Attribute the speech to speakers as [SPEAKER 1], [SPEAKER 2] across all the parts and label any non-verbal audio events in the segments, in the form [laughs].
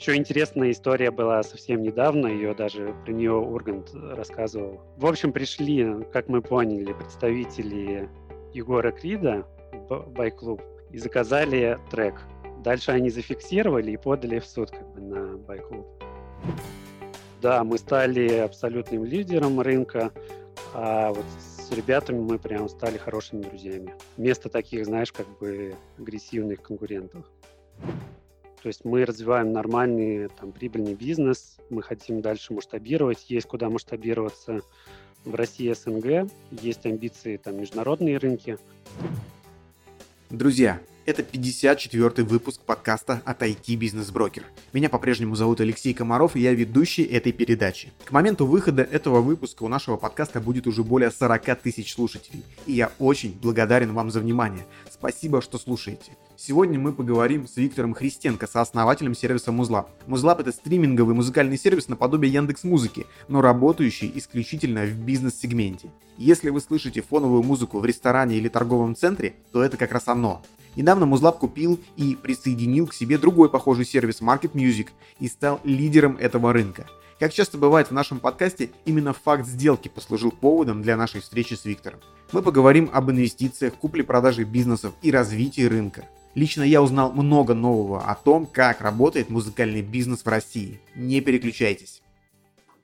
[SPEAKER 1] Еще интересная история была совсем недавно, ее даже про нее Ургант рассказывал. В общем, пришли, как мы поняли, представители Егора Крида байк-клуб и заказали трек. Дальше они зафиксировали и подали в суд как бы, на байк-клуб. Да, мы стали абсолютным лидером рынка, а вот с ребятами мы прям стали хорошими друзьями. Вместо таких, знаешь, как бы агрессивных конкурентов. То есть мы развиваем нормальный там, прибыльный бизнес, мы хотим дальше масштабировать, есть куда масштабироваться в России СНГ, есть амбиции там международные рынки.
[SPEAKER 2] Друзья, это 54-й выпуск подкаста от IT Бизнес Брокер. Меня по-прежнему зовут Алексей Комаров, и я ведущий этой передачи. К моменту выхода этого выпуска у нашего подкаста будет уже более 40 тысяч слушателей, и я очень благодарен вам за внимание. Спасибо, что слушаете. Сегодня мы поговорим с Виктором Христенко, сооснователем сервиса Muzlab. Muzlab это стриминговый музыкальный сервис наподобие Яндекс Музыки, но работающий исключительно в бизнес-сегменте. Если вы слышите фоновую музыку в ресторане или торговом центре, то это как раз оно. Недавно Muzlab купил и присоединил к себе другой похожий сервис Market Music и стал лидером этого рынка. Как часто бывает в нашем подкасте, именно факт сделки послужил поводом для нашей встречи с Виктором. Мы поговорим об инвестициях, купле-продаже бизнесов и развитии рынка. Лично я узнал много нового о том, как работает музыкальный бизнес в России. Не переключайтесь.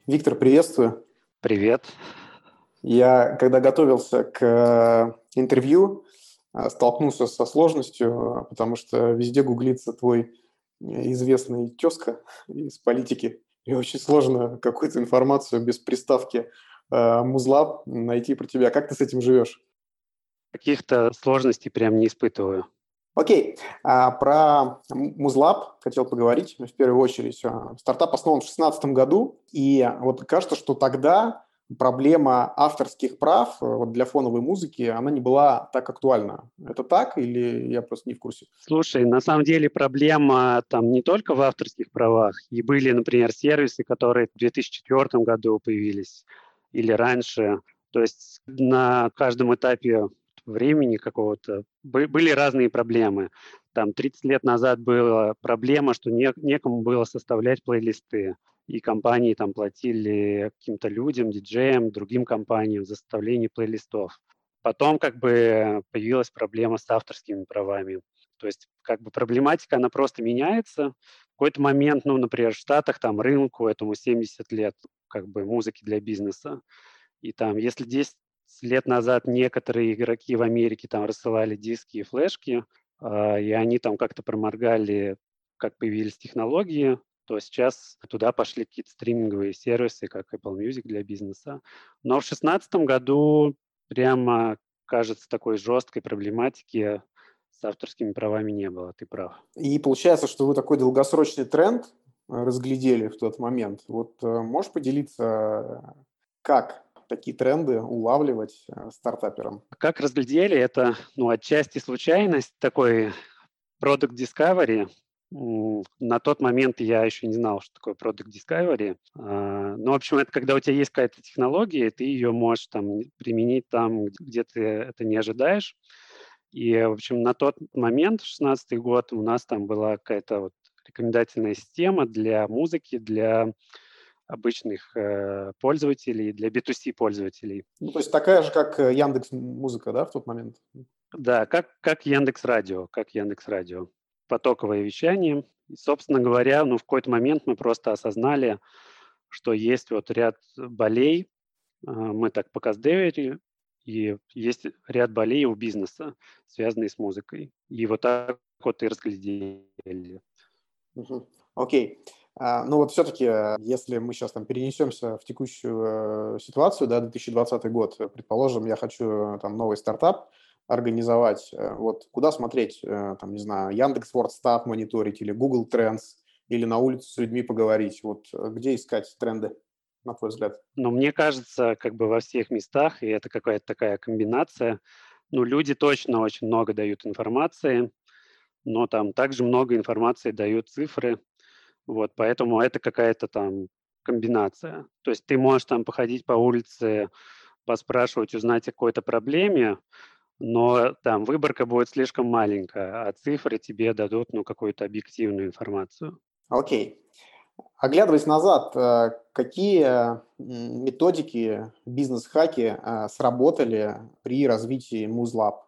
[SPEAKER 3] Виктор, приветствую.
[SPEAKER 1] Привет.
[SPEAKER 3] Я, когда готовился к э, интервью, э, столкнулся со сложностью, потому что везде гуглится твой известный тезка из политики. И очень сложно какую-то информацию без приставки э, музла найти про тебя. Как ты с этим живешь?
[SPEAKER 1] Каких-то сложностей прям не испытываю.
[SPEAKER 3] Окей, а, про Музлаб хотел поговорить в первую очередь. А, стартап основан в 2016 году, и вот кажется, что тогда проблема авторских прав э, вот для фоновой музыки, она не была так актуальна. Это так или я просто не в курсе?
[SPEAKER 1] Слушай, на самом деле проблема там не только в авторских правах. И были, например, сервисы, которые в 2004 году появились или раньше. То есть на каждом этапе времени какого-то были разные проблемы. Там 30 лет назад была проблема, что не, некому было составлять плейлисты и компании там платили каким-то людям, диджеям, другим компаниям за составление плейлистов. Потом как бы появилась проблема с авторскими правами. То есть как бы проблематика, она просто меняется. В какой-то момент, ну, например, в Штатах там рынку этому 70 лет как бы музыки для бизнеса. И там, если 10 лет назад некоторые игроки в Америке там рассылали диски и флешки, э, и они там как-то проморгали, как появились технологии, то сейчас туда пошли какие-то стриминговые сервисы, как Apple Music для бизнеса. Но в 2016 году прямо, кажется, такой жесткой проблематики с авторскими правами не было, ты прав.
[SPEAKER 3] И получается, что вы такой долгосрочный тренд э, разглядели в тот момент. Вот э, можешь поделиться, как такие тренды улавливать э, стартаперам?
[SPEAKER 1] Как разглядели, это ну, отчасти случайность, такой Product Discovery, на тот момент я еще не знал, что такое Product Discovery. А, ну, в общем, это когда у тебя есть какая-то технология, ты ее можешь там применить там, где ты это не ожидаешь. И, в общем, на тот момент, 16 год, у нас там была какая-то вот рекомендательная система для музыки, для обычных э, пользователей, для B2C пользователей.
[SPEAKER 3] Ну, то есть такая же, как э, Яндекс Музыка, да, в тот момент?
[SPEAKER 1] Да, как, как Яндекс Радио, как Яндекс Радио потоковое вещание. И, собственно говоря, ну, в какой-то момент мы просто осознали, что есть вот ряд болей, а, мы так показдевили, и есть ряд болей у бизнеса, связанные с музыкой. И вот так вот и разглядели.
[SPEAKER 3] Окей. Okay. А, ну вот все-таки, э, если мы сейчас там перенесемся в текущую э, ситуацию, да, 2020 год, предположим, я хочу э, там новый стартап, организовать, э, вот куда смотреть, э, там, не знаю, Яндекс Вордстат мониторить или Google Trends, или на улице с людьми поговорить, вот э, где искать тренды, на твой взгляд?
[SPEAKER 1] Ну, мне кажется, как бы во всех местах, и это какая-то такая комбинация, ну, люди точно очень много дают информации, но там также много информации дают цифры, вот, поэтому это какая-то там комбинация. То есть ты можешь там походить по улице, поспрашивать, узнать о какой-то проблеме, но там выборка будет слишком маленькая, а цифры тебе дадут ну, какую-то объективную информацию.
[SPEAKER 3] Окей. Оглядываясь назад, э, какие методики, бизнес-хаки э, сработали при развитии MuseLab?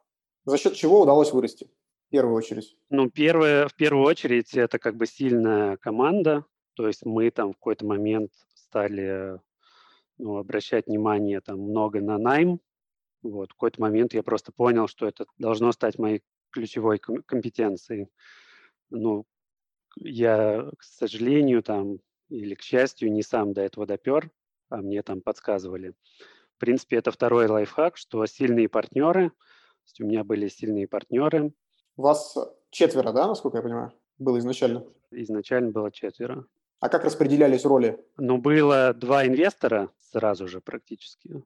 [SPEAKER 3] За счет чего удалось вырасти в первую очередь?
[SPEAKER 1] Ну, первое, в первую очередь, это как бы сильная команда. То есть мы там в какой-то момент стали ну, обращать внимание там много на найм. Вот, в какой-то момент я просто понял, что это должно стать моей ключевой компетенцией. Ну, я, к сожалению, там, или к счастью, не сам до этого допер, а мне там подсказывали. В принципе, это второй лайфхак, что сильные партнеры, у меня были сильные партнеры.
[SPEAKER 3] Вас четверо, да, насколько я понимаю, было изначально?
[SPEAKER 1] Изначально было четверо.
[SPEAKER 3] А как распределялись роли?
[SPEAKER 1] Ну, было два инвестора сразу же практически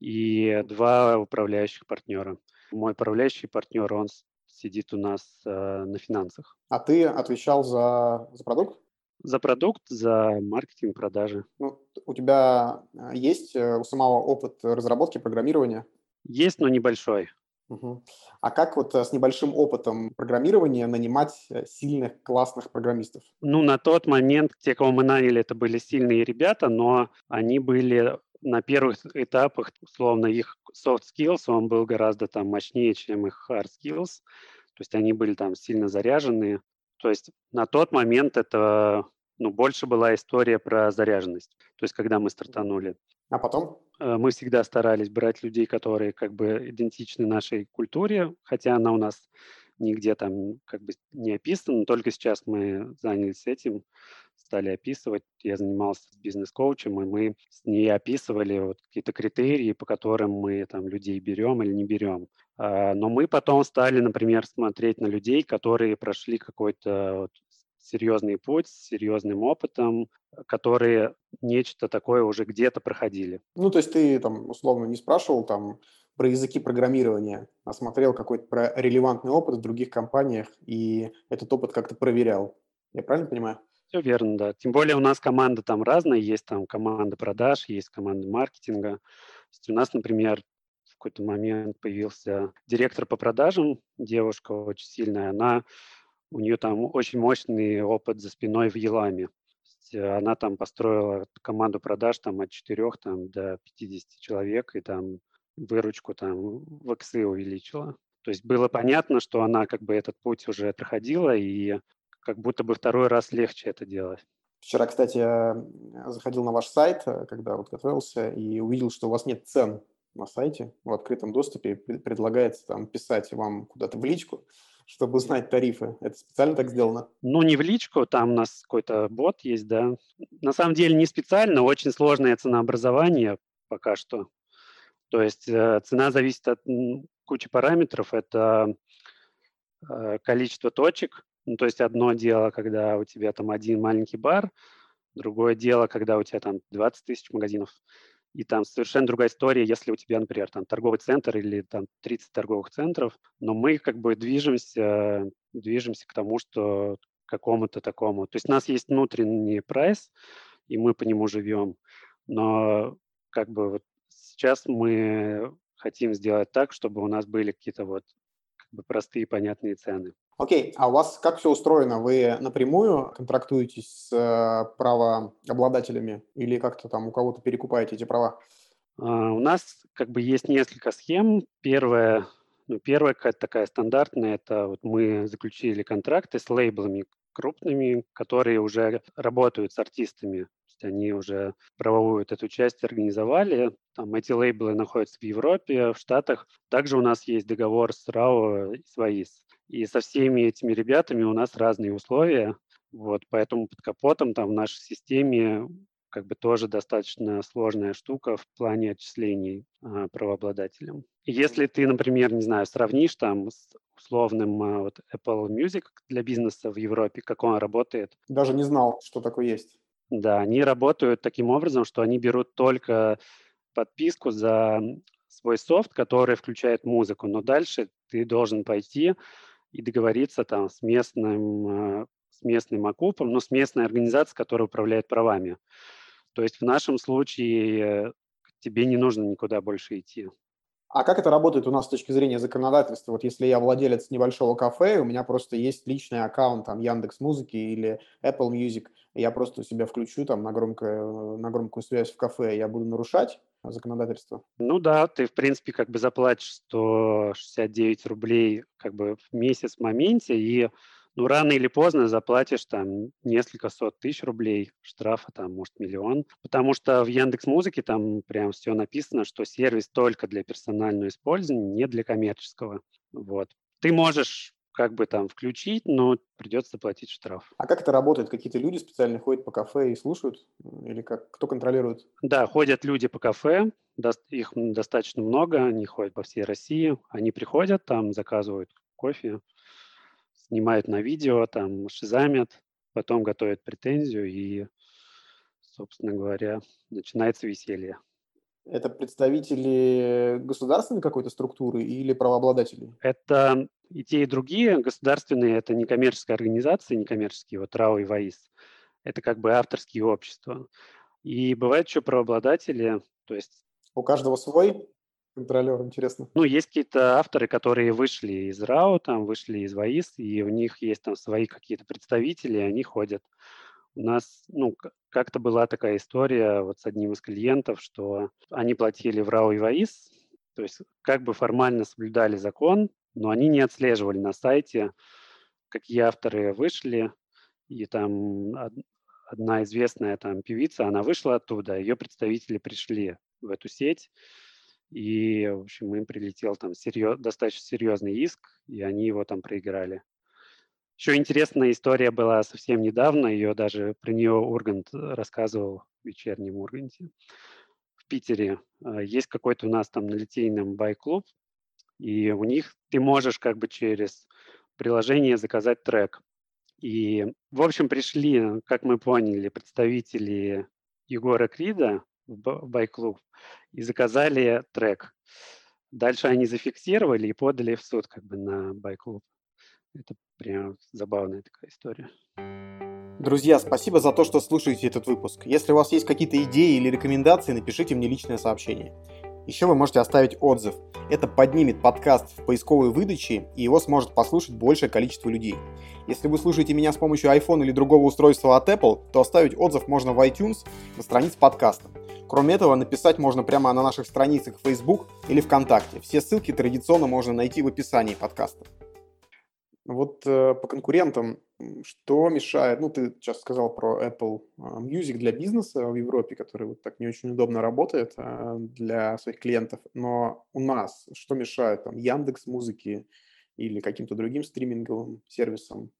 [SPEAKER 1] и два управляющих партнера. Мой управляющий партнер, он сидит у нас э, на финансах.
[SPEAKER 3] А ты отвечал за, за продукт?
[SPEAKER 1] За продукт, за маркетинг, продажи.
[SPEAKER 3] Ну, у тебя э, есть э, у самого опыт разработки, программирования?
[SPEAKER 1] Есть, но небольшой.
[SPEAKER 3] Угу. А как вот э, с небольшим опытом программирования нанимать сильных, классных программистов?
[SPEAKER 1] Ну, на тот момент те, кого мы наняли, это были сильные ребята, но они были на первых этапах, условно, их soft skills, он был гораздо там мощнее, чем их hard skills. То есть они были там сильно заряжены. То есть на тот момент это ну, больше была история про заряженность. То есть когда мы стартанули.
[SPEAKER 3] А потом?
[SPEAKER 1] Э, мы всегда старались брать людей, которые как бы идентичны нашей культуре, хотя она у нас нигде там как бы не описана, только сейчас мы занялись этим стали описывать. Я занимался бизнес-коучем, и мы с ней описывали вот какие-то критерии, по которым мы там людей берем или не берем. А, но мы потом стали, например, смотреть на людей, которые прошли какой-то вот серьезный путь с серьезным опытом, которые нечто такое уже где-то проходили.
[SPEAKER 3] Ну, то есть ты там условно не спрашивал там про языки программирования, а смотрел какой-то про релевантный опыт в других компаниях и этот опыт как-то проверял. Я правильно понимаю?
[SPEAKER 1] Все верно, да. Тем более у нас команда там разная, есть там команда продаж, есть команда маркетинга. у нас, например, в какой-то момент появился директор по продажам, девушка очень сильная, она, у нее там очень мощный опыт за спиной в Еламе. Она там построила команду продаж там от 4 там, до 50 человек и там выручку там в иксы увеличила. То есть было понятно, что она как бы этот путь уже проходила, и как будто бы второй раз легче это делать.
[SPEAKER 3] Вчера, кстати, я заходил на ваш сайт, э, когда вот готовился, и увидел, что у вас нет цен на сайте в открытом доступе. Предлагается там писать вам куда-то в личку, чтобы узнать тарифы. Это специально так сделано?
[SPEAKER 1] Ну, не в личку, там у нас какой-то бот есть, да. На самом деле не специально, очень сложное ценообразование пока что. То есть э, цена зависит от кучи параметров. Это э, количество точек, ну, то есть одно дело, когда у тебя там один маленький бар, другое дело, когда у тебя там 20 тысяч магазинов, и там совершенно другая история, если у тебя, например, там торговый центр или там 30 торговых центров, но мы как бы движемся, движемся к тому, что какому-то такому. То есть у нас есть внутренний прайс, и мы по нему живем, но как бы вот сейчас мы хотим сделать так, чтобы у нас были какие-то вот простые понятные цены.
[SPEAKER 3] Окей, а у вас как все устроено? Вы напрямую контрактуетесь с э, правообладателями или как-то там у кого-то перекупаете эти права?
[SPEAKER 1] А, у нас как бы есть несколько схем. Первая, ну, первая какая-то такая стандартная, это вот мы заключили контракты с лейблами крупными, которые уже работают с артистами есть они уже правовую вот эту часть организовали. Там эти лейблы находятся в Европе, в Штатах. Также у нас есть договор с РАО и с ВАИС. И со всеми этими ребятами у нас разные условия. Вот, поэтому под капотом там в нашей системе как бы тоже достаточно сложная штука в плане отчислений а, правообладателям. Если ты, например, не знаю, сравнишь там с условным а, вот Apple Music для бизнеса в Европе, как он работает.
[SPEAKER 3] Даже не знал, что такое есть.
[SPEAKER 1] Да, они работают таким образом, что они берут только подписку за свой софт, который включает музыку, но дальше ты должен пойти и договориться там с местным, э, с местным окупом, ну, с местной организацией, которая управляет правами. То есть в нашем случае тебе не нужно никуда больше идти.
[SPEAKER 3] А как это работает у нас с точки зрения законодательства? Вот если я владелец небольшого кафе, у меня просто есть личный аккаунт там Яндекс Музыки или Apple Music, я просто себя включу там на, громкое, на громкую связь в кафе, я буду нарушать законодательство?
[SPEAKER 1] Ну да, ты, в принципе, как бы заплатишь 169 рублей как бы в месяц в моменте, и ну, рано или поздно заплатишь там несколько сот тысяч рублей штрафа, там, может, миллион. Потому что в Яндекс Музыке там прям все написано, что сервис только для персонального использования, не для коммерческого. Вот. Ты можешь как бы там включить, но придется платить штраф.
[SPEAKER 3] А как это работает? Какие-то люди специально ходят по кафе и слушают? Или как? Кто контролирует?
[SPEAKER 1] Да, ходят люди по кафе, их достаточно много, они ходят по всей России. Они приходят, там заказывают кофе, снимают на видео, там шизамят, потом готовят претензию и, собственно говоря, начинается веселье.
[SPEAKER 3] Это представители государственной какой-то структуры или правообладатели?
[SPEAKER 1] Это и те, и другие государственные, это не коммерческие организации, не коммерческие, вот РАО и ВАИС. Это как бы авторские общества. И бывают еще правообладатели, то есть...
[SPEAKER 3] У каждого свой контролер, интересно.
[SPEAKER 1] Ну, есть какие-то авторы, которые вышли из РАО, там, вышли из ВАИС, и у них есть там свои какие-то представители, они ходят. У нас, ну, как-то была такая история вот с одним из клиентов, что они платили в РАО и ВАИС, то есть как бы формально соблюдали закон, но они не отслеживали на сайте, какие авторы вышли, и там одна известная там певица, она вышла оттуда, ее представители пришли в эту сеть, и, в общем, им прилетел там серьез, достаточно серьезный иск, и они его там проиграли. Еще интересная история была совсем недавно, ее даже про нее Ургант рассказывал в вечернем Урганте. В Питере а, есть какой-то у нас там на Литейном байк-клуб, и у них ты можешь как бы через приложение заказать трек. И, в общем, пришли, как мы поняли, представители Егора Крида, в байк-клуб и заказали трек. Дальше они зафиксировали и подали в суд как бы на байк-клуб. Это прям забавная такая история.
[SPEAKER 3] Друзья, спасибо за то, что слушаете этот выпуск. Если у вас есть какие-то идеи или рекомендации, напишите мне личное сообщение. Еще вы можете оставить отзыв. Это поднимет подкаст в поисковой выдаче, и его сможет послушать большее количество людей. Если вы слушаете меня с помощью iPhone или другого устройства от Apple, то оставить отзыв можно в iTunes на странице подкаста. Кроме этого, написать можно прямо на наших страницах Facebook или ВКонтакте. Все ссылки традиционно можно найти в описании подкаста. Вот э, по конкурентам, что мешает? Ну, ты сейчас сказал про Apple э, Music для бизнеса в Европе, который вот так не очень удобно работает э, для своих клиентов. Но у нас что мешает? Там Яндекс Музыки или каким-то другим стриминговым сервисом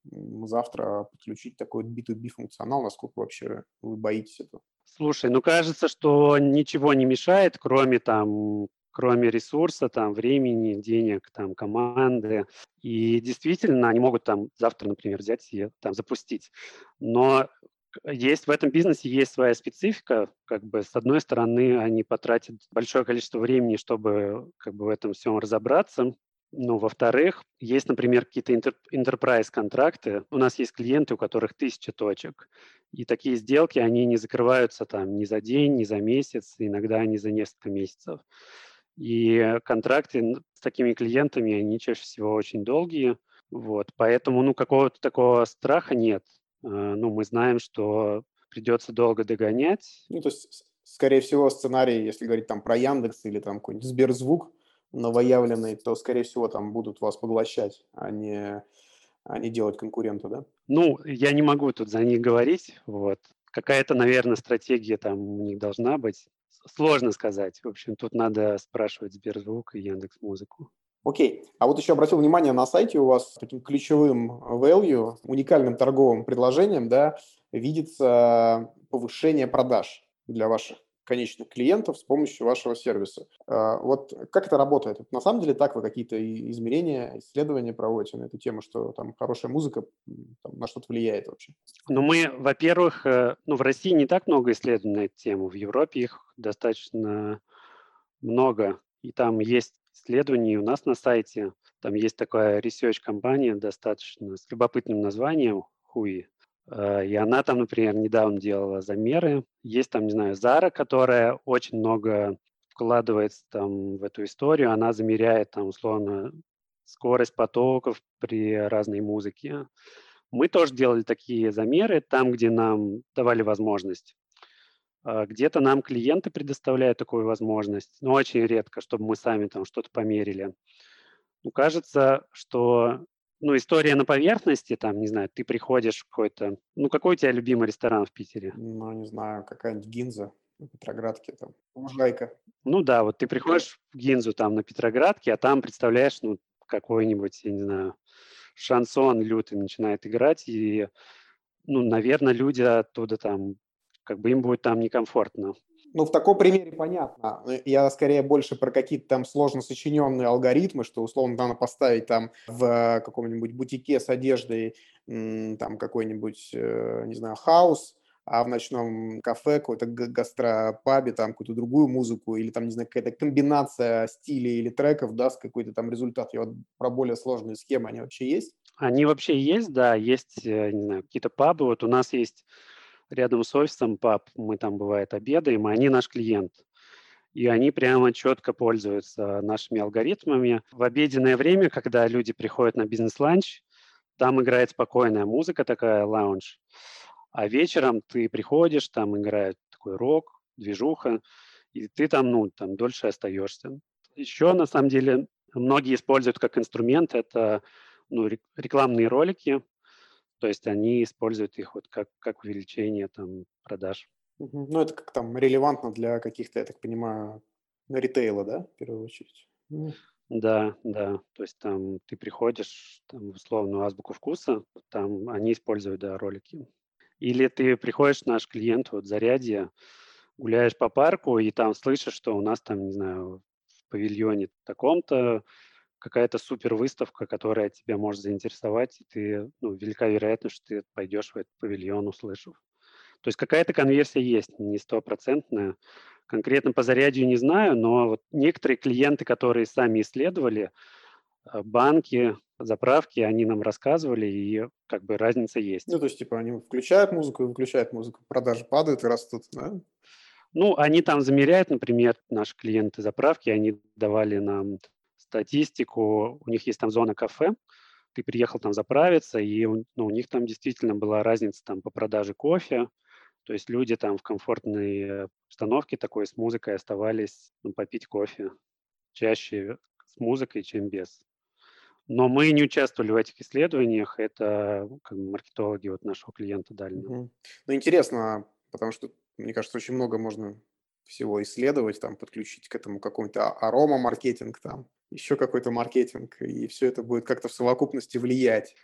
[SPEAKER 3] завтра подключить такой B2B функционал? Насколько вообще вы боитесь этого?
[SPEAKER 1] Слушай, ну кажется, что ничего не мешает, кроме там кроме ресурса, там, времени, денег, там, команды. И действительно, они могут там завтра, например, взять и там запустить. Но есть в этом бизнесе есть своя специфика. Как бы с одной стороны, они потратят большое количество времени, чтобы как бы в этом всем разобраться. Ну, во-вторых, есть, например, какие-то enterprise контракты. У нас есть клиенты, у которых тысяча точек. И такие сделки, они не закрываются там ни за день, ни за месяц, иногда не за несколько месяцев. И контракты с такими клиентами, они чаще всего очень долгие. Вот, поэтому, ну, какого-то такого страха нет. А, ну, мы знаем, что придется долго догонять.
[SPEAKER 3] Ну, то есть, скорее всего, сценарий, если говорить там про Яндекс или там какой-нибудь Сберзвук новоявленный, то, скорее всего, там будут вас поглощать, а не, а не делать конкурента, да?
[SPEAKER 1] Ну, я не могу тут за них говорить, вот. Какая-то, наверное, стратегия там у них должна быть. Сложно сказать. В общем, тут надо спрашивать Сберзвук и Яндекс Музыку.
[SPEAKER 3] Окей. А вот еще обратил внимание, на сайте у вас таким ключевым value, уникальным торговым предложением, да, видится повышение продаж для ваших конечных клиентов с помощью вашего сервиса. А, вот как это работает? На самом деле так? Вы какие-то измерения, исследования проводите на эту тему, что там хорошая музыка там, на что-то влияет вообще?
[SPEAKER 1] Ну, мы, во-первых, э, ну, в России не так много исследований на эту тему, в Европе их достаточно много, и там есть исследования у нас на сайте, там есть такая research-компания достаточно с любопытным названием Хуи, и она там, например, недавно делала замеры. Есть там, не знаю, Зара, которая очень много вкладывается там в эту историю, она замеряет там условно скорость потоков при разной музыке. Мы тоже делали такие замеры там, где нам давали возможность. А, где-то нам клиенты предоставляют такую возможность, но очень редко, чтобы мы сами там что-то померили. Ну, кажется, что ну, история на поверхности, там, не знаю, ты приходишь в какой-то... Ну, какой у тебя любимый ресторан в Питере?
[SPEAKER 3] Ну, не знаю, какая-нибудь Гинза на Петроградке, там, Лужайка.
[SPEAKER 1] Ну да, вот ты приходишь в Гинзу там на Петроградке, а там представляешь, ну, какой-нибудь, я не знаю, шансон лютый начинает играть, и, ну, наверное, люди оттуда там как бы им будет там некомфортно.
[SPEAKER 3] Ну, в таком примере понятно. Я скорее больше про какие-то там сложно сочиненные алгоритмы, что условно надо поставить там в каком-нибудь бутике с одеждой там какой-нибудь, э, не знаю, хаос, а в ночном кафе, какой-то гастропабе, там какую-то другую музыку, или там, не знаю, какая-то комбинация стилей или треков даст какой-то там результат. И вот про более сложные схемы, они вообще есть?
[SPEAKER 1] Они вообще есть, да, есть, э, не знаю, какие-то пабы. Вот у нас есть рядом с офисом паб, мы там, бывает, обедаем, и они наш клиент. И они прямо четко пользуются нашими алгоритмами. В обеденное время, когда люди приходят на бизнес-ланч, там играет спокойная музыка такая, лаунж. А вечером ты приходишь, там играет такой рок, движуха, и ты там, ну, там дольше остаешься. Еще, на самом деле, многие используют как инструмент это ну, рекламные ролики, то есть они используют их вот как, как увеличение там продаж.
[SPEAKER 3] Ну, это как там релевантно для каких-то, я так понимаю, ритейла, да, в первую очередь?
[SPEAKER 1] Да, да. То есть там ты приходишь там, в условную азбуку вкуса, там они используют, да, ролики. Или ты приходишь, наш клиент, вот зарядье, гуляешь по парку, и там слышишь, что у нас там, не знаю, в павильоне таком-то какая-то супер выставка, которая тебя может заинтересовать, и ты, ну, велика вероятность, что ты пойдешь в этот павильон, услышав. То есть какая-то конверсия есть, не стопроцентная. Конкретно по зарядью не знаю, но вот некоторые клиенты, которые сами исследовали, э, банки, заправки, они нам рассказывали, и как бы разница есть.
[SPEAKER 3] Ну, то есть, типа, они включают музыку и выключают музыку, продажи падают и растут, да?
[SPEAKER 1] Ну, они там замеряют, например, наши клиенты заправки, они давали нам статистику, у них есть там зона кафе, ты приехал там заправиться, и ну, у них там действительно была разница там по продаже кофе, то есть люди там в комфортной обстановке такой с музыкой оставались ну, попить кофе чаще с музыкой, чем без. Но мы не участвовали в этих исследованиях, это как бы, маркетологи вот нашего клиента дали.
[SPEAKER 3] Угу. Ну, интересно, потому что, мне кажется, очень много можно всего исследовать, там, подключить к этому какой-то арома-маркетинг, там, еще какой-то маркетинг, и все это будет как-то в совокупности влиять.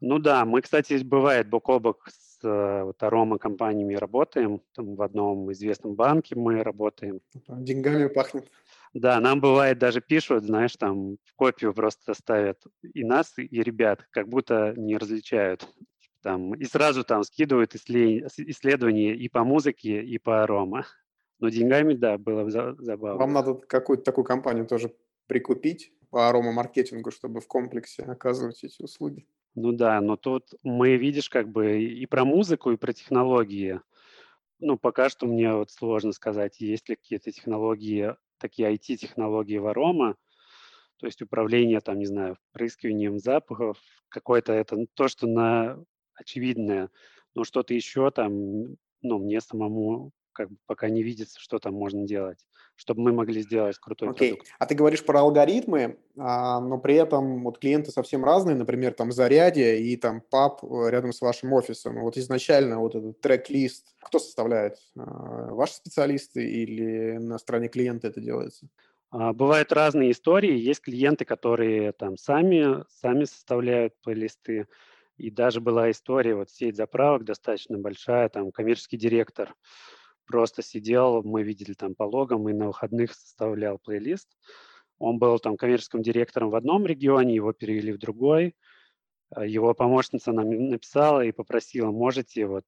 [SPEAKER 1] Ну да, мы, кстати, бывает бок о бок с э, вот, арома-компаниями работаем, там в одном известном банке мы работаем.
[SPEAKER 3] Деньгами пахнет.
[SPEAKER 1] Да, нам бывает даже пишут, знаешь, там в копию просто ставят и нас, и ребят, как будто не различают. Там, и сразу там скидывают исследования и по музыке, и по арома. Но деньгами, да, было забавно.
[SPEAKER 3] Вам надо какую-то такую компанию тоже прикупить по арома-маркетингу, чтобы в комплексе оказывать эти услуги.
[SPEAKER 1] Ну да, но тут мы, видишь, как бы и про музыку, и про технологии. Ну, пока что мне вот сложно сказать, есть ли какие-то технологии, такие IT-технологии в Арома, то есть управление, там, не знаю, впрыскиванием запахов, какое-то это то, что на очевидное, но что-то еще там, ну, мне самому как бы пока не видится, что там можно делать, чтобы мы могли сделать крутой okay. продукт.
[SPEAKER 3] А ты говоришь про алгоритмы, а, но при этом вот клиенты совсем разные, например, там Зарядье и там паб э, рядом с вашим офисом. Вот изначально вот этот трек-лист, кто составляет? А, ваши специалисты или на стороне клиента это делается?
[SPEAKER 1] А, бывают разные истории. Есть клиенты, которые там сами, сами составляют плейлисты. И даже была история, вот сеть заправок достаточно большая, там коммерческий директор просто сидел, мы видели там по логам и на выходных составлял плейлист. Он был там коммерческим директором в одном регионе, его перевели в другой. А, его помощница нам написала и попросила, можете вот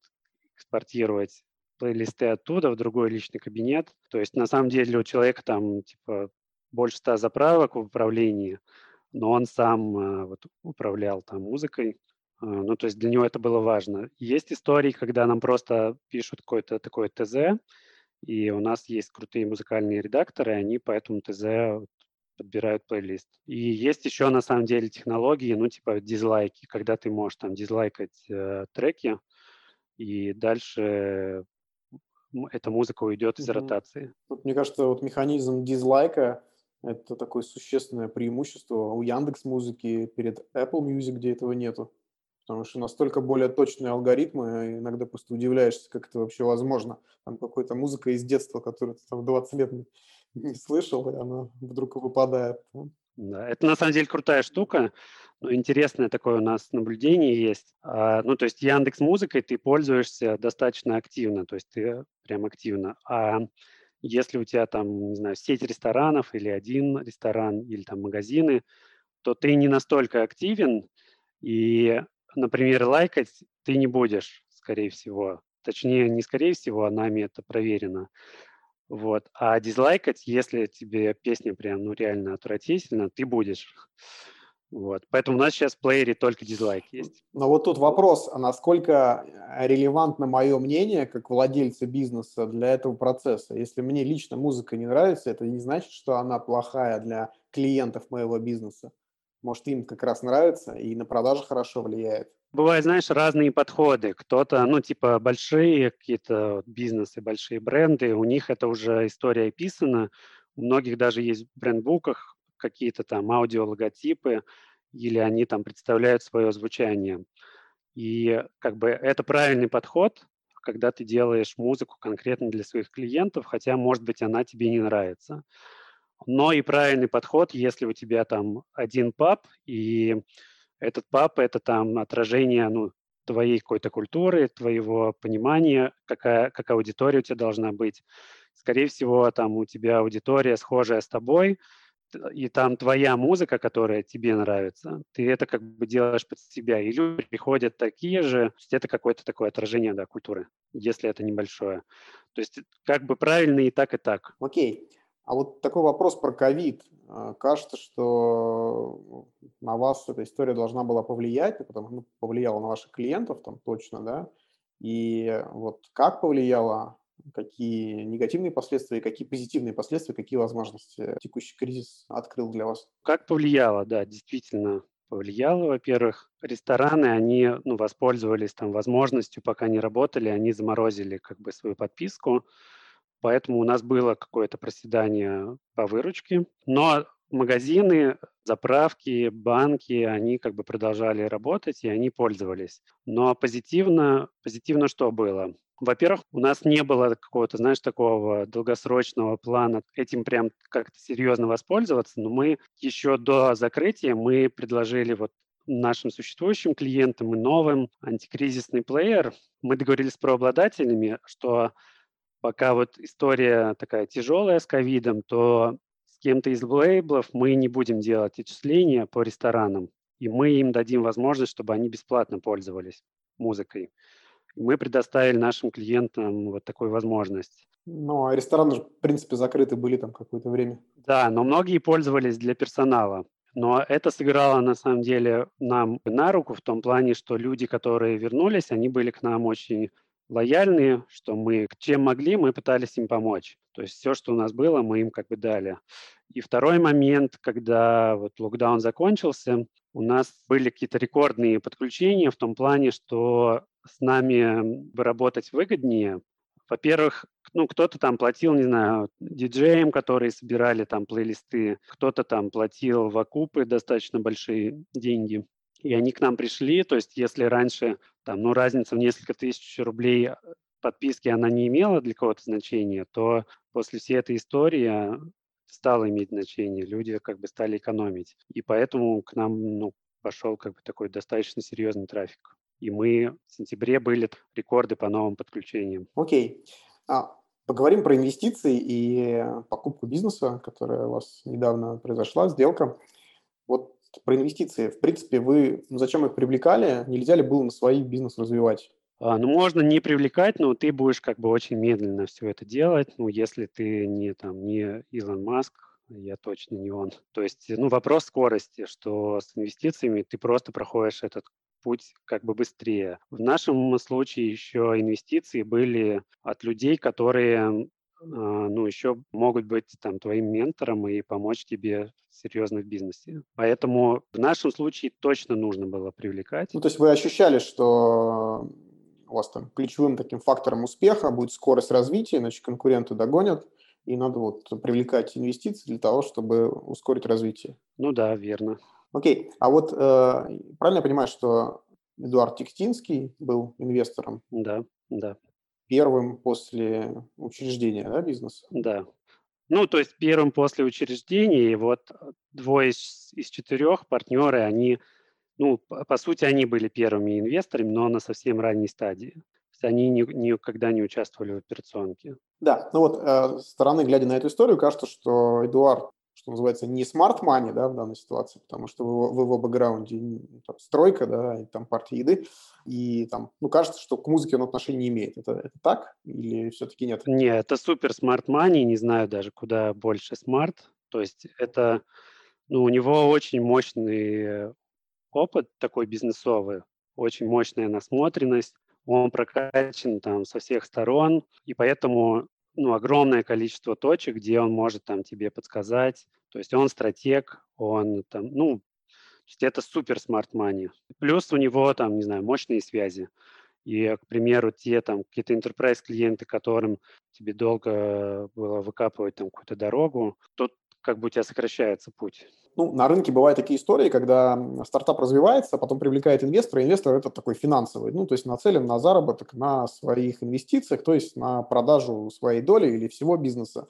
[SPEAKER 1] экспортировать плейлисты оттуда в другой личный кабинет. То есть на самом деле у человека там типа больше ста заправок в управлении, но он сам а, вот, управлял там музыкой. А, ну, то есть для него это было важно. Есть истории, когда нам просто пишут какое-то такое ТЗ, И у нас есть крутые музыкальные редакторы, они по этому ТЗ подбирают плейлист. И есть еще на самом деле технологии, ну типа дизлайки, когда ты можешь там дизлайкать э, треки, и дальше эта музыка уйдет из mm-hmm. ротации.
[SPEAKER 3] Мне кажется, вот механизм дизлайка – это такое существенное преимущество у Яндекс Музыки перед Apple Music, где этого нету. Потому что настолько более точные алгоритмы, иногда просто удивляешься, как это вообще возможно. Там какая-то музыка из детства, которую ты там 20 лет не, не слышал, и она вдруг выпадает.
[SPEAKER 1] Да, это на самом деле крутая штука. Но интересное такое у нас наблюдение есть. А, ну, то есть Яндекс Музыкой ты пользуешься достаточно активно, то есть ты прям активно. А если у тебя там, не знаю, сеть ресторанов или один ресторан или там магазины, то ты не настолько активен, и, например, лайкать ты не будешь, скорее всего. Точнее, не скорее всего, а нами это проверено. Вот. А дизлайкать, если тебе песня прям ну, реально отвратительна, ты будешь. Вот. Поэтому у нас сейчас в плеере только дизлайк есть.
[SPEAKER 3] Но вот тут вопрос, а насколько э, релевантно мое мнение как владельца бизнеса для этого процесса? Если мне лично музыка не нравится, это не значит, что она плохая для клиентов моего бизнеса. Может, им как раз нравится и на продажи хорошо влияет.
[SPEAKER 1] Бывают, знаешь, разные подходы. Кто-то, ну, типа большие какие-то бизнесы, большие бренды, у них это уже история описана. У многих даже есть в брендбуках какие-то там аудиологотипы, или они там представляют свое звучание. И как бы это правильный подход, когда ты делаешь музыку конкретно для своих клиентов, хотя, может быть, она тебе не нравится. Но и правильный подход, если у тебя там один паб, и этот паб – это там отражение ну, твоей какой-то культуры, твоего понимания, какая, какая аудитория у тебя должна быть. Скорее всего, там у тебя аудитория схожая с тобой, и там твоя музыка, которая тебе нравится, ты это как бы делаешь под себя, и люди приходят такие же, то есть это какое-то такое отражение да, культуры, если это небольшое. То есть как бы правильно и так, и так.
[SPEAKER 3] Окей. А вот такой вопрос про ковид. А, кажется, что на вас эта история должна была повлиять, потому что ну, повлияла на ваших клиентов там точно, да? И вот как повлияла какие негативные последствия, какие позитивные последствия, какие возможности текущий кризис открыл для вас?
[SPEAKER 1] Как повлияло, да, действительно повлияло. Во-первых, рестораны, они ну, воспользовались там возможностью, пока не работали, они заморозили как бы свою подписку, поэтому у нас было какое-то проседание по выручке. Но магазины, заправки, банки, они как бы продолжали работать, и они пользовались. Но позитивно, позитивно что было? Во-первых, у нас не было какого-то, знаешь, такого долгосрочного плана этим прям как-то серьезно воспользоваться, но мы еще до закрытия мы предложили вот нашим существующим клиентам и новым антикризисный плеер. Мы договорились с правообладателями, что пока вот история такая тяжелая с ковидом, то с кем-то из лейблов мы не будем делать отчисления по ресторанам, и мы им дадим возможность, чтобы они бесплатно пользовались музыкой мы предоставили нашим клиентам вот такую возможность.
[SPEAKER 3] Ну, а рестораны в принципе, закрыты были там какое-то время.
[SPEAKER 1] Да, но многие пользовались для персонала. Но это сыграло, на самом деле, нам на руку в том плане, что люди, которые вернулись, они были к нам очень лояльные, что мы чем могли, мы пытались им помочь. То есть все, что у нас было, мы им как бы дали. И второй момент, когда вот локдаун закончился, у нас были какие-то рекордные подключения в том плане, что с нами работать выгоднее. Во-первых, ну, кто-то там платил, не знаю, диджеям, которые собирали там плейлисты, кто-то там платил в окупы достаточно большие деньги. И они к нам пришли, то есть если раньше там, ну, разница в несколько тысяч рублей э, подписки она не имела для кого-то значения, то после всей этой истории стало иметь значение. Люди как бы стали экономить. И поэтому к нам ну, пошел как бы такой достаточно серьезный трафик и мы в сентябре были рекорды по новым подключениям.
[SPEAKER 3] Окей. А, поговорим про инвестиции и покупку бизнеса, которая у вас недавно произошла, сделка. Вот про инвестиции. В принципе, вы ну, зачем их привлекали? Нельзя ли было на свой бизнес развивать?
[SPEAKER 1] А, ну, можно не привлекать, но ты будешь как бы очень медленно все это делать. Ну, если ты не там не Илон Маск, я точно не он. То есть, ну, вопрос скорости, что с инвестициями ты просто проходишь этот путь как бы быстрее. В нашем случае еще инвестиции были от людей, которые ну, еще могут быть там твоим ментором и помочь тебе серьезно в бизнесе. Поэтому в нашем случае точно нужно было привлекать.
[SPEAKER 3] Ну, то есть вы ощущали, что у вас там ключевым таким фактором успеха будет скорость развития, иначе конкуренты догонят, и надо вот привлекать инвестиции для того, чтобы ускорить развитие.
[SPEAKER 1] Ну да, верно.
[SPEAKER 3] Окей, а вот э, правильно я понимаю, что Эдуард Тектинский был инвестором?
[SPEAKER 1] Да, да.
[SPEAKER 3] Первым после учреждения да, бизнеса?
[SPEAKER 1] Да. Ну, то есть первым после учреждения, и вот двое из, из четырех партнеры, они, ну, по, по сути, они были первыми инвесторами, но на совсем ранней стадии. То есть они ни, никогда не участвовали в операционке.
[SPEAKER 3] Да, ну вот э, стороны, глядя на эту историю, кажется, что Эдуард что называется, не smart money, да, в данной ситуации, потому что в, в его бэкграунде там, стройка, да, и там партия еды, и там, ну, кажется, что к музыке он отношения не имеет. Это, это так или все-таки нет?
[SPEAKER 1] Не, это супер smart money, не знаю даже, куда больше smart. То есть это, ну, у него очень мощный опыт такой бизнесовый, очень мощная насмотренность, он прокачан там со всех сторон, и поэтому ну, огромное количество точек, где он может там тебе подсказать. То есть он стратег, он там, ну, то есть это супер смарт money. Плюс у него там, не знаю, мощные связи. И, к примеру, те там какие-то enterprise клиенты, которым тебе долго было выкапывать там какую-то дорогу, тут как бы у тебя сокращается путь.
[SPEAKER 3] Ну, на рынке бывают такие истории, когда стартап развивается, потом привлекает инвестора. Инвестор – это такой финансовый, ну, то есть нацелен на заработок на своих инвестициях, то есть на продажу своей доли или всего бизнеса.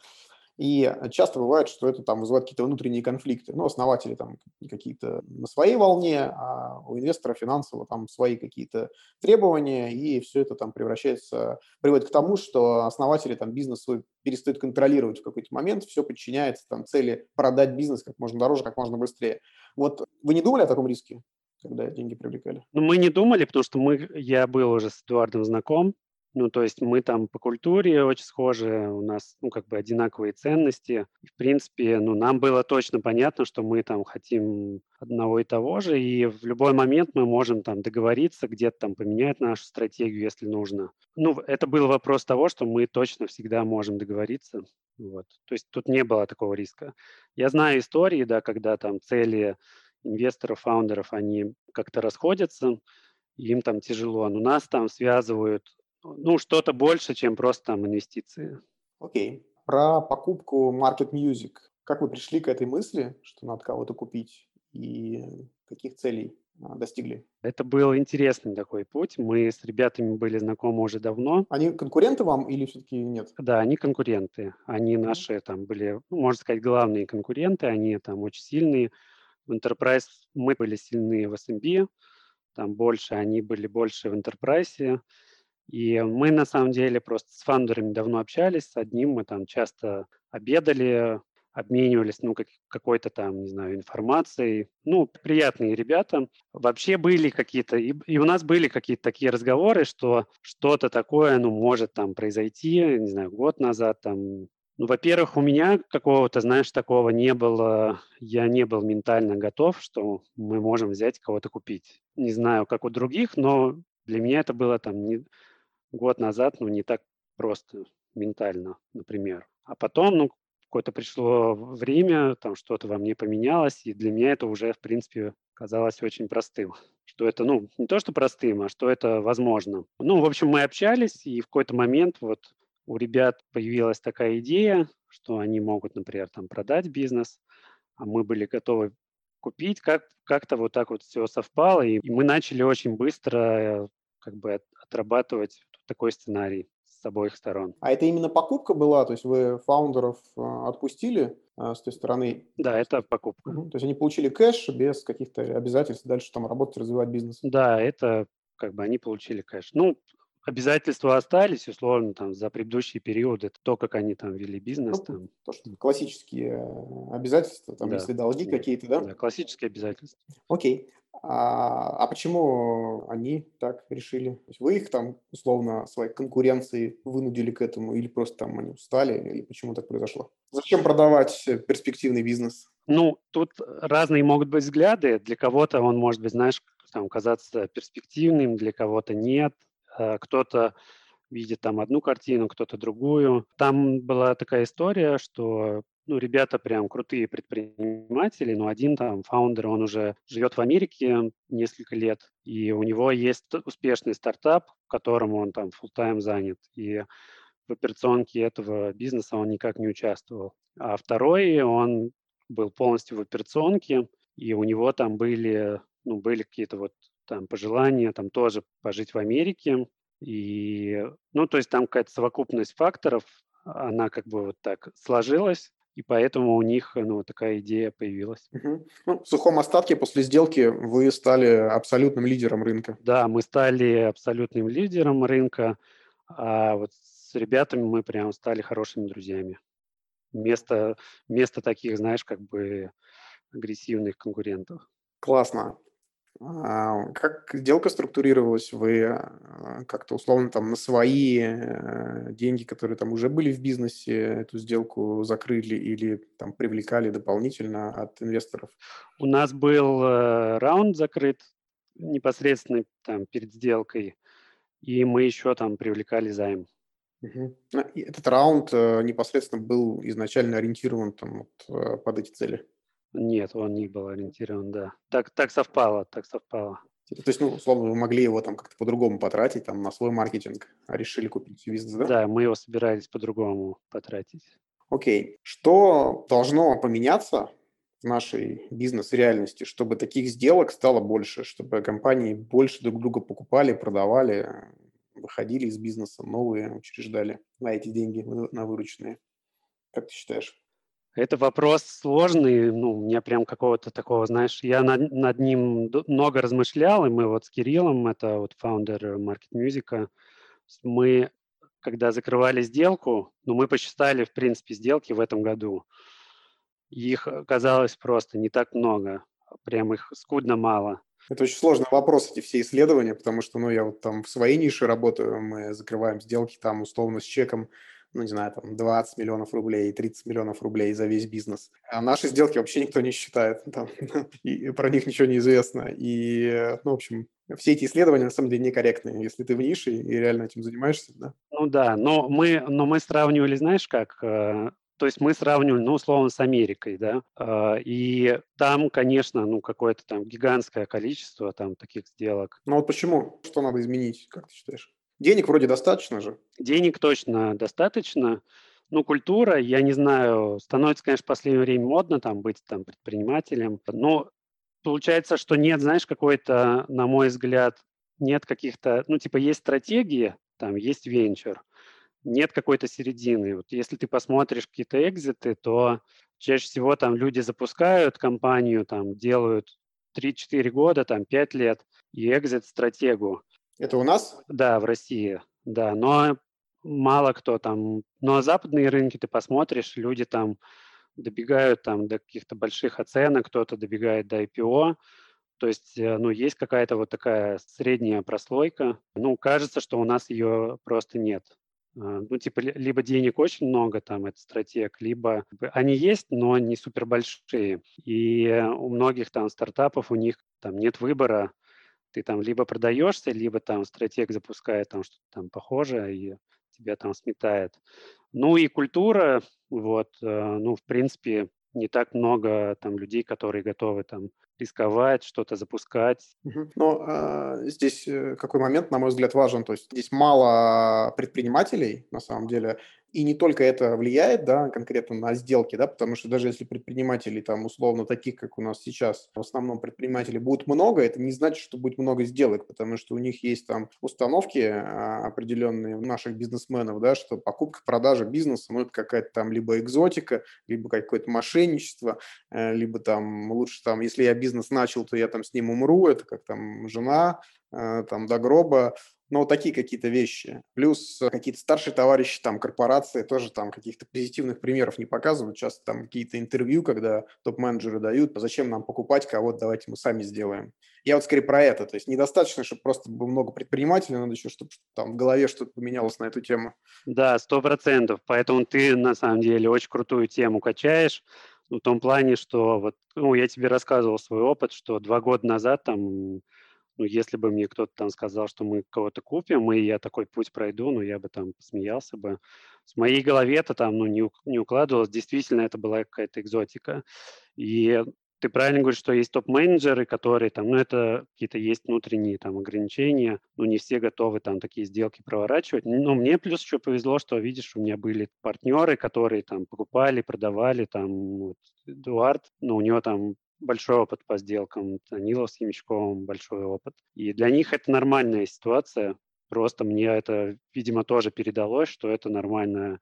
[SPEAKER 3] И часто бывает, что это там вызывает какие-то внутренние конфликты. Ну, основатели там какие-то на своей волне, а у инвестора финансово там свои какие-то требования, и все это там превращается, приводит к тому, что основатели там бизнес свой перестают контролировать в какой-то момент, все подчиняется там цели продать бизнес как можно дороже, как можно быстрее. Вот вы не думали о таком риске? когда деньги привлекали?
[SPEAKER 1] Ну, мы не думали, потому что мы, я был уже с Эдуардом знаком, ну, то есть мы там по культуре очень схожи, у нас, ну, как бы одинаковые ценности. В принципе, ну, нам было точно понятно, что мы там хотим одного и того же, и в любой момент мы можем там договориться, где-то там поменять нашу стратегию, если нужно. Ну, это был вопрос того, что мы точно всегда можем договориться. Вот. То есть тут не было такого риска. Я знаю истории, да, когда там цели инвесторов, фаундеров, они как-то расходятся, им там тяжело, но нас там связывают ну, что-то больше, чем просто там инвестиции.
[SPEAKER 3] Окей. Про покупку Market Music. Как вы пришли к этой мысли, что надо кого-то купить, и каких целей а, достигли?
[SPEAKER 1] Это был интересный такой путь. Мы с ребятами были знакомы уже давно.
[SPEAKER 3] Они конкуренты вам или все-таки нет?
[SPEAKER 1] Да, они конкуренты. Они наши там были, ну, можно сказать, главные конкуренты. Они там очень сильные. В Enterprise мы были сильны в SMB, там больше, они были больше в Enterprise. И мы на самом деле просто с фаундерами давно общались, с одним мы там часто обедали, обменивались, ну, как, какой-то там, не знаю, информацией. Ну, приятные ребята. Вообще были какие-то, и, и у нас были какие-то такие разговоры, что что-то такое, ну, может там произойти, не знаю, год назад там. Ну, во-первых, у меня какого-то, знаешь, такого не было, я не был ментально готов, что мы можем взять кого-то купить. Не знаю, как у других, но для меня это было там не, год назад, ну, не так просто ментально, например. А потом, ну, какое-то пришло время, там что-то во мне поменялось, и для меня это уже, в принципе, казалось очень простым. Что это, ну, не то, что простым, а что это возможно. Ну, в общем, мы общались, и в какой-то момент вот у ребят появилась такая идея, что они могут, например, там продать бизнес, а мы были готовы купить. Как, как-то вот так вот все совпало, и, и мы начали очень быстро как бы от, отрабатывать такой сценарий с обоих сторон.
[SPEAKER 3] А это именно покупка была? То есть вы фаундеров э, отпустили э, с той стороны?
[SPEAKER 1] Да, это покупка.
[SPEAKER 3] Угу. То есть они получили кэш без каких-то обязательств дальше там работать, развивать бизнес?
[SPEAKER 1] Да, это как бы они получили кэш. Ну, обязательства остались, условно, там, за предыдущие периоды, это то, как они там вели бизнес. Ну, там.
[SPEAKER 3] То, что классические э, обязательства, там, да. если долги да. какие-то, да? Да,
[SPEAKER 1] классические обязательства.
[SPEAKER 3] Окей. А, а почему они так решили? То есть вы их там, условно, своей конкуренции вынудили к этому, или просто там они устали, или почему так произошло? Зачем продавать перспективный бизнес?
[SPEAKER 1] Ну, тут разные могут быть взгляды. Для кого-то он может быть, знаешь, там, казаться перспективным, для кого-то нет. А кто-то видит там одну картину, кто-то другую. Там была такая история, что ну, ребята прям крутые предприниматели, но один там фаундер, он уже живет в Америке несколько лет, и у него есть успешный стартап, в котором он там full тайм занят, и в операционке этого бизнеса он никак не участвовал. А второй, он был полностью в операционке, и у него там были, ну, были какие-то вот там пожелания, там тоже пожить в Америке, и, ну, то есть там какая-то совокупность факторов, она как бы вот так сложилась, и поэтому у них ну, такая идея появилась.
[SPEAKER 3] Угу. Ну, в сухом остатке после сделки вы стали абсолютным лидером рынка.
[SPEAKER 1] Да, мы стали абсолютным лидером рынка, а вот с ребятами мы прям стали хорошими друзьями. Вместо, вместо таких, знаешь, как бы агрессивных конкурентов.
[SPEAKER 3] Классно. А, как сделка структурировалась? Вы а, как-то условно там на свои э, деньги, которые там уже были в бизнесе, эту сделку закрыли или там привлекали дополнительно от инвесторов?
[SPEAKER 1] У нас был э, раунд закрыт непосредственно там перед сделкой, и мы еще там привлекали займ.
[SPEAKER 3] Угу. Этот раунд э, непосредственно был изначально ориентирован там, вот, под эти цели?
[SPEAKER 1] Нет, он не был ориентирован, да. Так, так совпало, так совпало.
[SPEAKER 3] То есть, ну, условно, вы могли его там как-то по-другому потратить, там, на свой маркетинг, а решили купить бизнес, да?
[SPEAKER 1] Да, мы его собирались по-другому потратить.
[SPEAKER 3] Окей. Что должно поменяться в нашей бизнес-реальности, чтобы таких сделок стало больше, чтобы компании больше друг друга покупали, продавали, выходили из бизнеса, новые учреждали на эти деньги, на вырученные? Как ты считаешь?
[SPEAKER 1] Это вопрос сложный, ну, у меня прям какого-то такого, знаешь, я над, над ним много размышлял, и мы вот с Кириллом, это вот фаундер Market Music, мы, когда закрывали сделку, ну, мы посчитали, в принципе, сделки в этом году. Их оказалось просто не так много, прям их скудно мало.
[SPEAKER 3] Это очень сложный вопрос, эти все исследования, потому что, ну, я вот там в своей нише работаю, мы закрываем сделки там условно с чеком ну, не знаю, там 20 миллионов рублей, 30 миллионов рублей за весь бизнес. А наши сделки вообще никто не считает, [laughs] там, и про них ничего не известно. И, ну, в общем, все эти исследования на самом деле некорректные, если ты в нише и реально этим занимаешься, да?
[SPEAKER 1] Ну да, но мы, но мы сравнивали, знаешь как, э, то есть мы сравнивали, ну, условно, с Америкой, да, э, и там, конечно, ну, какое-то там гигантское количество там таких сделок.
[SPEAKER 3] Ну вот почему? Что надо изменить, как ты считаешь? Денег вроде достаточно же.
[SPEAKER 1] Денег точно достаточно. Ну, культура, я не знаю, становится, конечно, в последнее время модно там быть там предпринимателем, но получается, что нет, знаешь, какой-то, на мой взгляд, нет каких-то, ну, типа, есть стратегии, там, есть венчур, нет какой-то середины. Вот если ты посмотришь какие-то экзиты, то чаще всего там люди запускают компанию, там, делают 3-4 года, там, 5 лет, и экзит-стратегу.
[SPEAKER 3] Это у нас?
[SPEAKER 1] Да, в России, да. Но мало кто там. Но западные рынки ты посмотришь, люди там добегают там до каких-то больших оценок, кто-то добегает до IPO. То есть, э, ну, есть какая-то вот такая средняя прослойка. Ну, кажется, что у нас ее просто нет. А, ну, типа, либо денег очень много, там, это стратег, либо они есть, но не супер большие. И у многих там стартапов, у них там нет выбора, ты там либо продаешься, либо там стратег запускает там что-то там похожее и тебя там сметает. Ну и культура, вот, э, ну, в принципе, не так много там людей, которые готовы там рисковать, что-то запускать.
[SPEAKER 3] Но э, здесь э, какой момент, на мой взгляд, важен. То есть здесь мало предпринимателей, на самом деле, и не только это влияет, да, конкретно на сделки, да, потому что даже если предпринимателей там условно таких, как у нас сейчас, в основном предпринимателей будет много, это не значит, что будет много сделок, потому что у них есть там установки а, определенные у наших бизнесменов, да, что покупка, продажа бизнеса, ну, это какая-то там либо экзотика, либо какое-то мошенничество, э, либо там лучше там, если я бизнес начал, то я там с ним умру, это как там жена, э, там до гроба, ну, вот такие какие-то вещи. Плюс какие-то старшие товарищи, там, корпорации тоже там каких-то позитивных примеров не показывают. Часто там какие-то интервью, когда топ-менеджеры дают, зачем нам покупать кого-то, давайте мы сами сделаем. Я вот скорее про это. То есть недостаточно, чтобы просто было много предпринимателей, надо еще, чтобы там в голове что-то поменялось на эту тему.
[SPEAKER 1] Да, сто процентов. Поэтому ты, на самом деле, очень крутую тему качаешь. В том плане, что вот, ну, я тебе рассказывал свой опыт, что два года назад там Ну, если бы мне кто-то там сказал, что мы кого-то купим, и я такой путь пройду, ну, я бы там смеялся бы. В моей голове это там, ну, не, не укладывалось. Действительно, это была какая-то экзотика. И ты правильно говоришь, что есть топ-менеджеры, которые там, ну, это какие-то есть внутренние там ограничения, но не все готовы там такие сделки проворачивать. Но мне плюс еще повезло, что, видишь, у меня были партнеры, которые там покупали, продавали, там, вот, Эдуард, ну, у него там большой опыт по сделкам, Данилов с Химичковым большой опыт. И для них это нормальная ситуация, просто мне это, видимо, тоже передалось, что это нормальная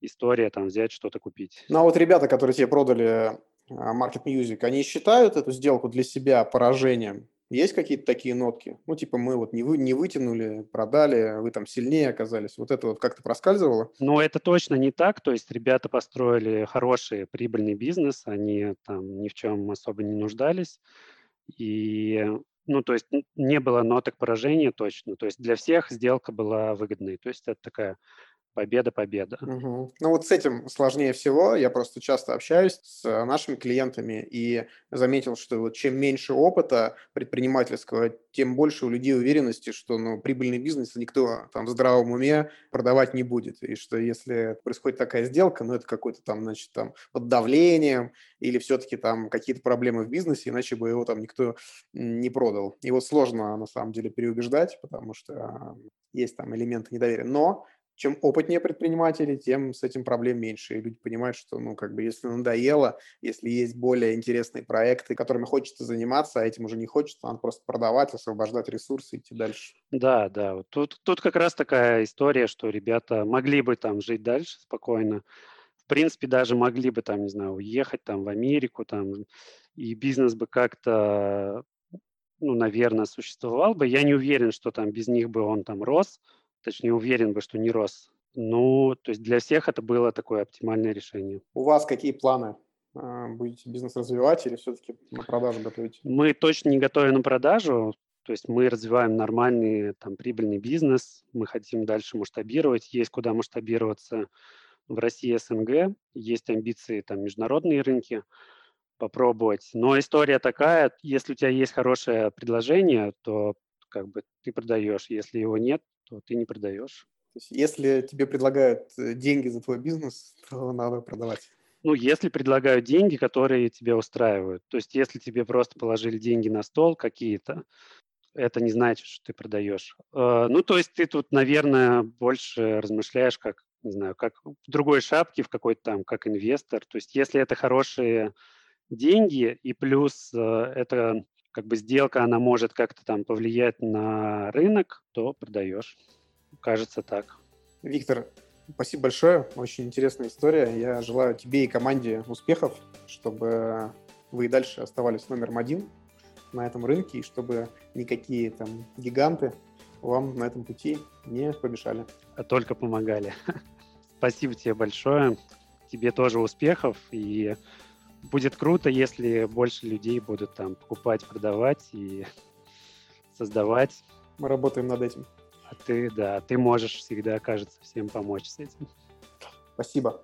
[SPEAKER 1] история, там, взять что-то купить.
[SPEAKER 3] Ну, а вот ребята, которые тебе продали а, Market Music, они считают эту сделку для себя поражением? Есть какие-то такие нотки? Ну, типа мы вот не, вы, не вытянули, продали, вы там сильнее оказались. Вот это вот как-то проскальзывало?
[SPEAKER 1] Ну, это точно не так. То есть ребята построили хороший прибыльный бизнес, они там ни в чем особо не нуждались. И ну, то есть не было ноток поражения точно. То есть для всех сделка была выгодной. То есть это такая победа-победа.
[SPEAKER 3] Угу. Ну вот с этим сложнее всего. Я просто часто общаюсь с нашими клиентами и заметил, что вот чем меньше опыта предпринимательского, тем больше у людей уверенности, что ну, прибыльный бизнес никто там в здравом уме продавать не будет. И что если происходит такая сделка, ну это какое-то там, значит, там под давлением или все-таки там какие-то проблемы в бизнесе, иначе бы его там никто не продал. Вот сложно на самом деле переубеждать, потому что есть там элементы недоверия. Но чем опытнее предприниматели, тем с этим проблем меньше. И люди понимают, что, ну, как бы, если надоело, если есть более интересные проекты, которыми хочется заниматься, а этим уже не хочется, надо просто продавать, освобождать ресурсы, идти дальше.
[SPEAKER 1] Да, да. Тут, тут как раз такая история, что ребята могли бы там жить дальше спокойно. В принципе, даже могли бы там, не знаю, уехать там в Америку, там, и бизнес бы как-то, ну, наверное, существовал бы. Я не уверен, что там без них бы он там рос, точнее уверен бы, что не рос. Ну, то есть для всех это было такое оптимальное решение.
[SPEAKER 3] У вас какие планы? А, будете бизнес развивать или все-таки на продажу готовите?
[SPEAKER 1] Мы точно не готовим на продажу, то есть мы развиваем нормальный там прибыльный бизнес, мы хотим дальше масштабировать, есть куда масштабироваться в России, СНГ, есть амбиции там международные рынки попробовать. Но история такая, если у тебя есть хорошее предложение, то как бы ты продаешь, если его нет, то ты не продаешь.
[SPEAKER 3] То есть, если тебе предлагают э, деньги за твой бизнес, то надо продавать.
[SPEAKER 1] Ну, если предлагают деньги, которые тебя устраивают. То есть, если тебе просто положили деньги на стол какие-то, это не значит, что ты продаешь. Э, ну, то есть ты тут, наверное, больше размышляешь как, не знаю, как в другой шапке, в какой-то там, как инвестор. То есть если это хорошие деньги, и плюс э, это как бы сделка, она может как-то там повлиять на рынок, то продаешь. Кажется так.
[SPEAKER 3] Виктор, спасибо большое. Очень интересная история. Я желаю тебе и команде успехов, чтобы вы и дальше оставались номером один на этом рынке, и чтобы никакие там гиганты вам на этом пути не помешали.
[SPEAKER 1] А только помогали. [laughs] Спасибо тебе большое. Тебе тоже успехов и будет круто, если больше людей будут там покупать, продавать и [laughs] создавать.
[SPEAKER 3] Мы работаем над этим.
[SPEAKER 1] А ты, да, ты можешь всегда, кажется, всем помочь с этим.
[SPEAKER 3] Спасибо.